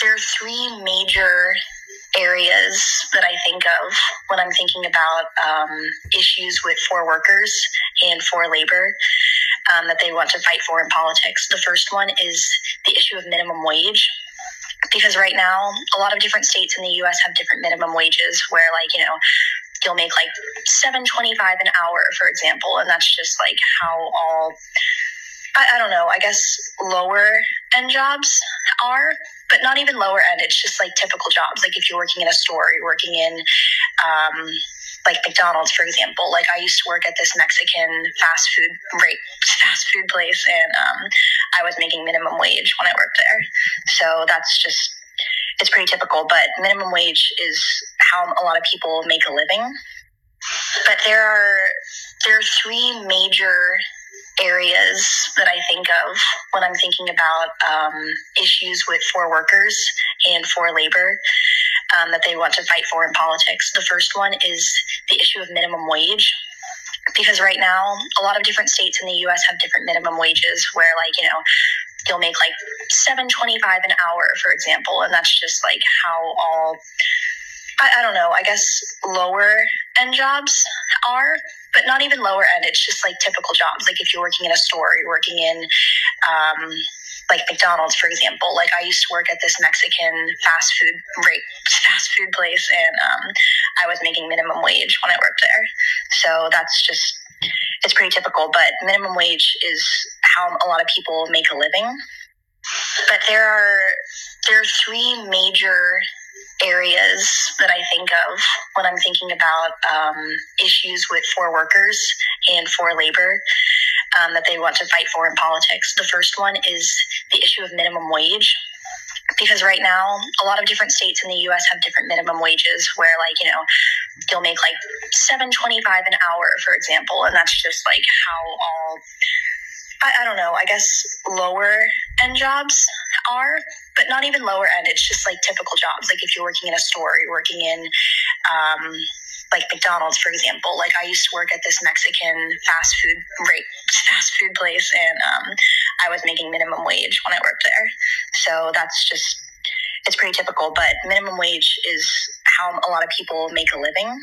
there are three major areas that I think of when I'm thinking about um, issues with for workers and for labor um, that they want to fight for in politics. The first one is the issue of minimum wage. Because right now, a lot of different states in the U.S. have different minimum wages, where like you know, you'll make like seven twenty-five an hour, for example, and that's just like how all I, I don't know, I guess lower end jobs are, but not even lower end. It's just like typical jobs. Like if you're working in a store, you're working in, um, like McDonald's, for example. Like I used to work at this Mexican fast food fast food place, and um, I was making minimum wage when I worked there. So that's just it's pretty typical. But minimum wage is how a lot of people make a living. But there are there are three major areas that I think of when I'm thinking about um, issues with for workers and for labor um, that they want to fight for in politics. The first one is the issue of minimum wage. Because right now, a lot of different states in the U.S. have different minimum wages, where like you know, you'll make like seven twenty-five an hour, for example, and that's just like how all I, I don't know, I guess lower end jobs are, but not even lower end. It's just like typical jobs. Like if you're working in a store, you're working in, um, like McDonald's, for example. Like I used to work at this Mexican fast food fast food place, and um, I was making minimum wage when I worked there. So that's just it's pretty typical. But minimum wage is how a lot of people make a living. But there are there are three major areas that I think of when I'm thinking about um, issues with for workers and for labor um, that they want to fight for in politics. The first one is the issue of minimum wage. Because right now, a lot of different states in the U.S. have different minimum wages, where like you know, you'll make like seven twenty-five an hour, for example, and that's just like how all I, I don't know, I guess lower end jobs are, but not even lower end. It's just like typical jobs. Like if you're working in a store, you're working in, um, like McDonald's, for example. Like I used to work at this Mexican fast food right fast food place, and um, I was making minimum wage when I worked there. So that's just it's pretty typical. But minimum wage is how a lot of people make a living.